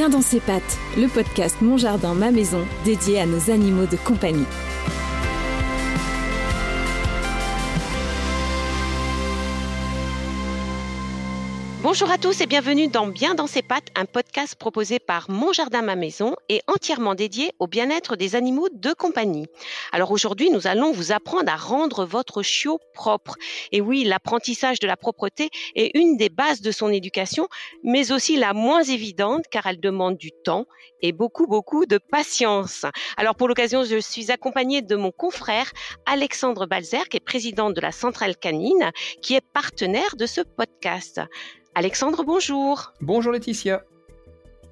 Bien dans ses pattes, le podcast Mon Jardin, ma maison, dédié à nos animaux de compagnie. Bonjour à tous et bienvenue dans Bien dans ses pattes, un podcast proposé par Mon Jardin Ma Maison et entièrement dédié au bien-être des animaux de compagnie. Alors aujourd'hui, nous allons vous apprendre à rendre votre chiot propre. Et oui, l'apprentissage de la propreté est une des bases de son éducation, mais aussi la moins évidente car elle demande du temps et beaucoup, beaucoup de patience. Alors pour l'occasion, je suis accompagnée de mon confrère Alexandre Balzer, qui est président de la Centrale Canine, qui est partenaire de ce podcast. Alexandre, bonjour. Bonjour Laetitia.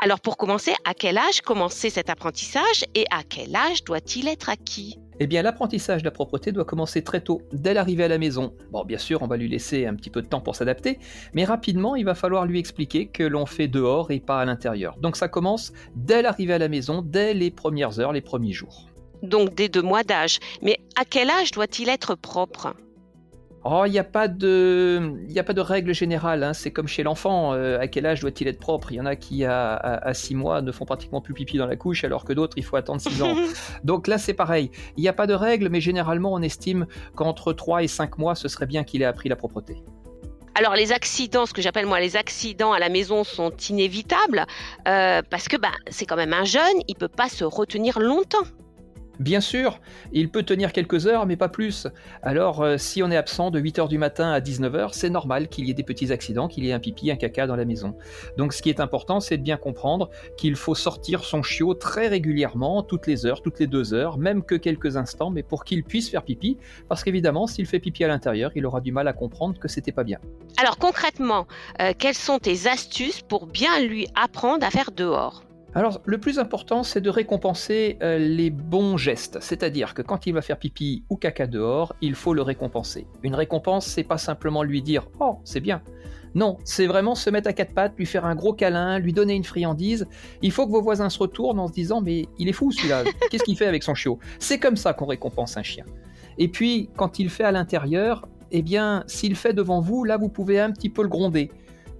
Alors pour commencer, à quel âge commencer cet apprentissage et à quel âge doit-il être acquis? Eh bien, l'apprentissage de la propreté doit commencer très tôt, dès l'arrivée à la maison. Bon, bien sûr, on va lui laisser un petit peu de temps pour s'adapter, mais rapidement, il va falloir lui expliquer que l'on fait dehors et pas à l'intérieur. Donc ça commence dès l'arrivée à la maison, dès les premières heures, les premiers jours. Donc dès deux mois d'âge. Mais à quel âge doit-il être propre? Oh, il n'y a pas de, il a pas de règle générale. Hein. C'est comme chez l'enfant. Euh, à quel âge doit-il être propre? Il y en a qui à, 6 mois ne font pratiquement plus pipi dans la couche, alors que d'autres il faut attendre 6 ans. Donc là c'est pareil. Il n'y a pas de règle, mais généralement on estime qu'entre 3 et 5 mois, ce serait bien qu'il ait appris la propreté. Alors les accidents, ce que j'appelle moi les accidents à la maison sont inévitables euh, parce que bah, c'est quand même un jeune, il peut pas se retenir longtemps. Bien sûr, il peut tenir quelques heures, mais pas plus. Alors, euh, si on est absent de 8h du matin à 19h, c'est normal qu'il y ait des petits accidents, qu'il y ait un pipi, un caca dans la maison. Donc, ce qui est important, c'est de bien comprendre qu'il faut sortir son chiot très régulièrement, toutes les heures, toutes les deux heures, même que quelques instants, mais pour qu'il puisse faire pipi, parce qu'évidemment, s'il fait pipi à l'intérieur, il aura du mal à comprendre que c'était pas bien. Alors, concrètement, euh, quelles sont tes astuces pour bien lui apprendre à faire dehors? Alors, le plus important, c'est de récompenser euh, les bons gestes. C'est-à-dire que quand il va faire pipi ou caca dehors, il faut le récompenser. Une récompense, c'est pas simplement lui dire Oh, c'est bien. Non, c'est vraiment se mettre à quatre pattes, lui faire un gros câlin, lui donner une friandise. Il faut que vos voisins se retournent en se disant Mais il est fou celui-là, qu'est-ce qu'il fait avec son chiot? C'est comme ça qu'on récompense un chien. Et puis, quand il fait à l'intérieur, eh bien, s'il fait devant vous, là, vous pouvez un petit peu le gronder.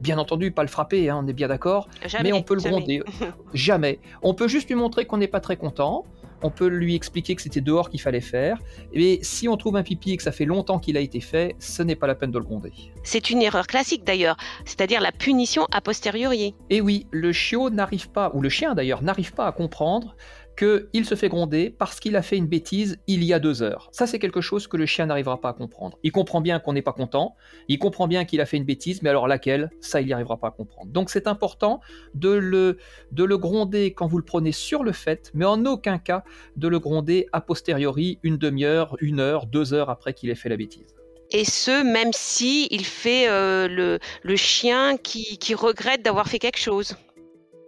Bien entendu, pas le frapper, hein, on est bien d'accord, mais on peut le gronder. jamais. On peut juste lui montrer qu'on n'est pas très content. On peut lui expliquer que c'était dehors qu'il fallait faire. Et si on trouve un pipi et que ça fait longtemps qu'il a été fait, ce n'est pas la peine de le gronder. C'est une erreur classique d'ailleurs, c'est-à-dire la punition a posteriori. Et oui, le chiot n'arrive pas, ou le chien d'ailleurs, n'arrive pas à comprendre qu'il se fait gronder parce qu'il a fait une bêtise il y a deux heures. Ça, c'est quelque chose que le chien n'arrivera pas à comprendre. Il comprend bien qu'on n'est pas content, il comprend bien qu'il a fait une bêtise, mais alors laquelle, ça, il n'y arrivera pas à comprendre. Donc, c'est important de le, de le gronder quand vous le prenez sur le fait, mais en aucun cas de le gronder a posteriori, une demi-heure, une heure, deux heures après qu'il ait fait la bêtise et ce même si il fait euh, le, le, chien qui, qui regrette d'avoir fait quelque chose.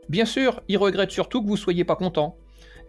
Bien sûr, il regrette surtout que vous soyez pas content.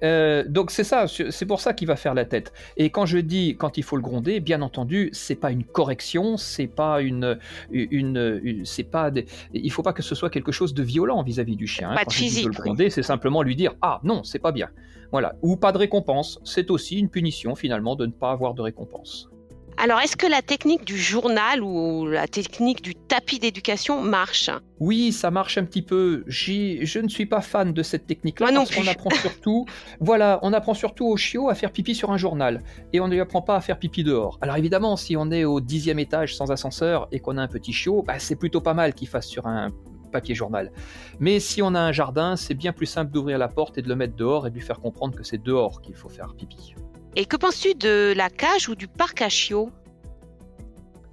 Euh, donc c'est ça, c'est pour ça qu'il va faire la tête. Et quand je dis quand il faut le gronder, bien entendu, c'est pas une correction, c'est pas une, une, c'est pas, il faut pas que ce soit quelque chose de violent vis-à-vis du chien. Hein. Pas de physique. le gronder, c'est simplement lui dire ah non, c'est pas bien. Voilà. Ou pas de récompense, c'est aussi une punition finalement de ne pas avoir de récompense. Alors, est-ce que la technique du journal ou la technique du tapis d'éducation marche? Oui, ça marche un petit peu. Je ne suis pas fan de cette technique-là parce qu'on apprend surtout, voilà, on apprend surtout au chiot à faire pipi sur un journal et on ne lui apprend pas à faire pipi dehors. Alors évidemment, si on est au dixième étage sans ascenseur et qu'on a un petit chiot, bah, c'est plutôt pas mal qu'il fasse sur un papier journal. Mais si on a un jardin, c'est bien plus simple d'ouvrir la porte et de le mettre dehors et de lui faire comprendre que c'est dehors qu'il faut faire pipi. Et que penses-tu de la cage ou du parc à chiots?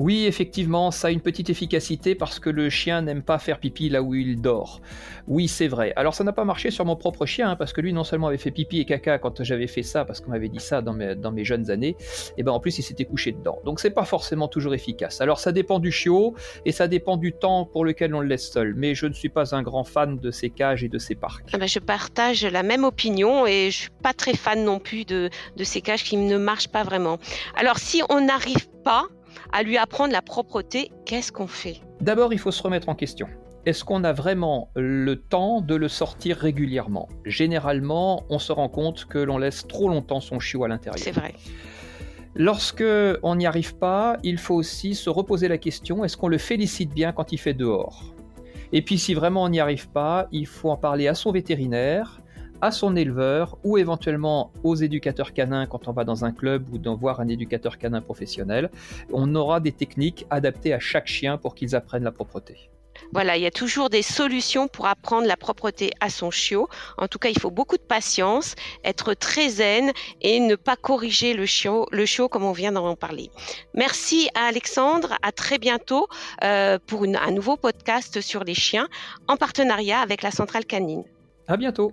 Oui, effectivement, ça a une petite efficacité parce que le chien n'aime pas faire pipi là où il dort. Oui, c'est vrai. Alors ça n'a pas marché sur mon propre chien hein, parce que lui non seulement avait fait pipi et caca quand j'avais fait ça parce qu'on m'avait dit ça dans mes, jeunes années, et ben en plus il s'était couché dedans. Donc c'est pas forcément toujours efficace. Alors ça dépend du chiot et ça dépend du temps pour lequel on le laisse seul. Mais je ne suis pas un grand fan de ces cages et de ces parcs. Ah ben, je partage la même opinion et je suis pas très fan non plus de ces cages qui ne marchent pas vraiment. Alors si on n'arrive pas à lui apprendre la propreté, qu'est-ce qu'on fait? D'abord, il faut se remettre en question. Est-ce qu'on a vraiment le temps de le sortir régulièrement? Généralement, on se rend compte que l'on laisse trop longtemps son chiot à l'intérieur. C'est vrai. Lorsque on n'y arrive pas, il faut aussi se reposer la question est-ce qu'on le félicite bien quand il fait dehors? Et puis si vraiment on n'y arrive pas, il faut en parler à son vétérinaire, à son éleveur ou éventuellement aux éducateurs canins quand on va dans un club ou d'en voir un éducateur canin professionnel. On aura des techniques adaptées à chaque chien pour qu'ils apprennent la propreté. Voilà, il y a toujours des solutions pour apprendre la propreté à son chiot. En tout cas, il faut beaucoup de patience, être très zen et ne pas corriger le chiot, le chiot comme on vient d'en parler. Merci à Alexandre, à très bientôt euh, pour un nouveau podcast sur les chiens en partenariat avec la Centrale Canine. À bientôt.